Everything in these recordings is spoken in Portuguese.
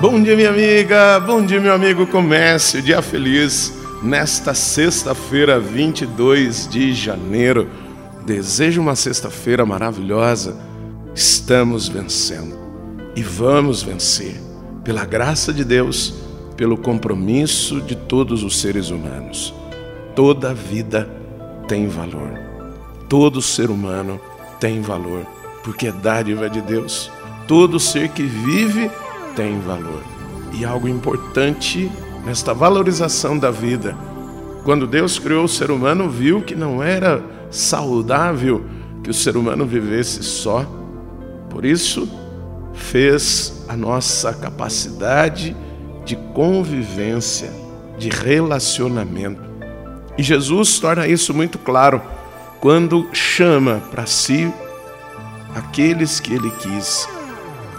Bom dia, minha amiga. Bom dia, meu amigo. Comece o dia feliz nesta sexta-feira, 22 de janeiro. Desejo uma sexta-feira maravilhosa. Estamos vencendo e vamos vencer pela graça de Deus, pelo compromisso de todos os seres humanos. Toda vida tem valor. Todo ser humano tem valor, porque é dádiva de Deus. Todo ser que vive tem valor. E algo importante nesta valorização da vida. Quando Deus criou o ser humano, viu que não era saudável que o ser humano vivesse só. Por isso, fez a nossa capacidade de convivência, de relacionamento. E Jesus torna isso muito claro quando chama para si aqueles que ele quis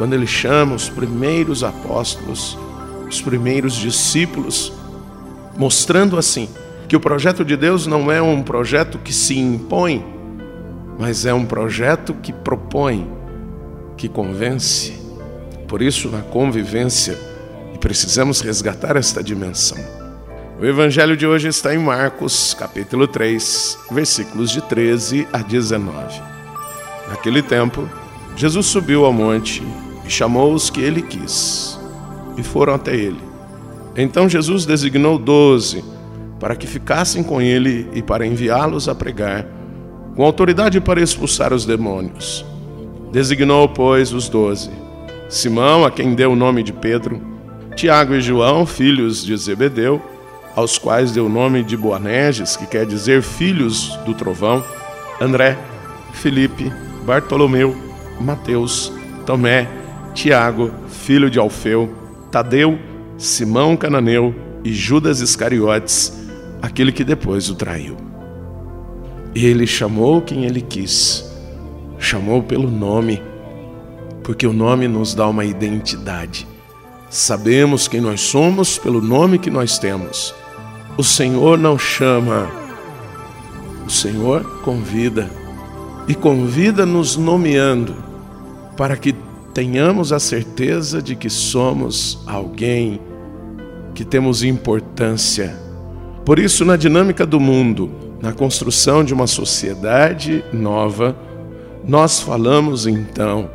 quando ele chama os primeiros apóstolos, os primeiros discípulos, mostrando assim que o projeto de Deus não é um projeto que se impõe, mas é um projeto que propõe, que convence. Por isso, na convivência, precisamos resgatar esta dimensão. O evangelho de hoje está em Marcos, capítulo 3, versículos de 13 a 19. Naquele tempo, Jesus subiu ao monte chamou os que ele quis, e foram até ele. Então Jesus designou doze para que ficassem com ele e para enviá-los a pregar, com autoridade para expulsar os demônios. Designou, pois, os doze: Simão, a quem deu o nome de Pedro, Tiago e João, filhos de Zebedeu, aos quais deu o nome de Boanerges, que quer dizer filhos do trovão, André, Felipe, Bartolomeu, Mateus, Tomé, Tiago, filho de Alfeu, Tadeu, Simão Cananeu e Judas Iscariotes, aquele que depois o traiu. Ele chamou quem ele quis, chamou pelo nome, porque o nome nos dá uma identidade. Sabemos quem nós somos pelo nome que nós temos. O Senhor não chama, o Senhor convida, e convida nos nomeando, para que tenhamos a certeza de que somos alguém, que temos importância. Por isso, na dinâmica do mundo, na construção de uma sociedade nova, nós falamos então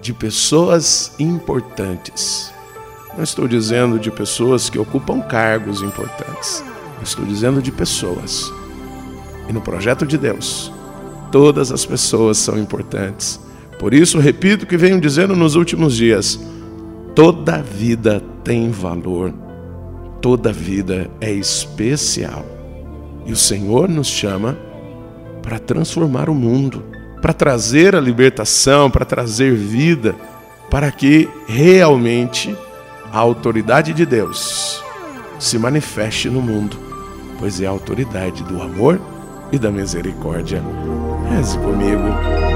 de pessoas importantes. Não estou dizendo de pessoas que ocupam cargos importantes. Estou dizendo de pessoas. E no projeto de Deus, todas as pessoas são importantes por isso, repito o que venho dizendo nos últimos dias: toda vida tem valor, toda vida é especial. E o Senhor nos chama para transformar o mundo, para trazer a libertação, para trazer vida, para que realmente a autoridade de Deus se manifeste no mundo, pois é a autoridade do amor e da misericórdia. Reze comigo.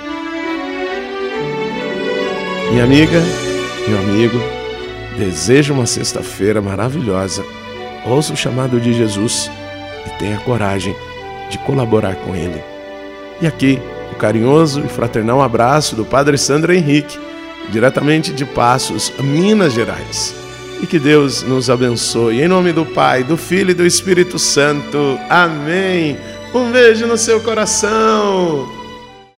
Minha amiga, meu amigo, desejo uma sexta-feira maravilhosa. Ouça o chamado de Jesus e tenha coragem de colaborar com Ele. E aqui, o carinhoso e fraternal abraço do Padre Sandro Henrique, diretamente de Passos, Minas Gerais. E que Deus nos abençoe. Em nome do Pai, do Filho e do Espírito Santo. Amém. Um beijo no seu coração.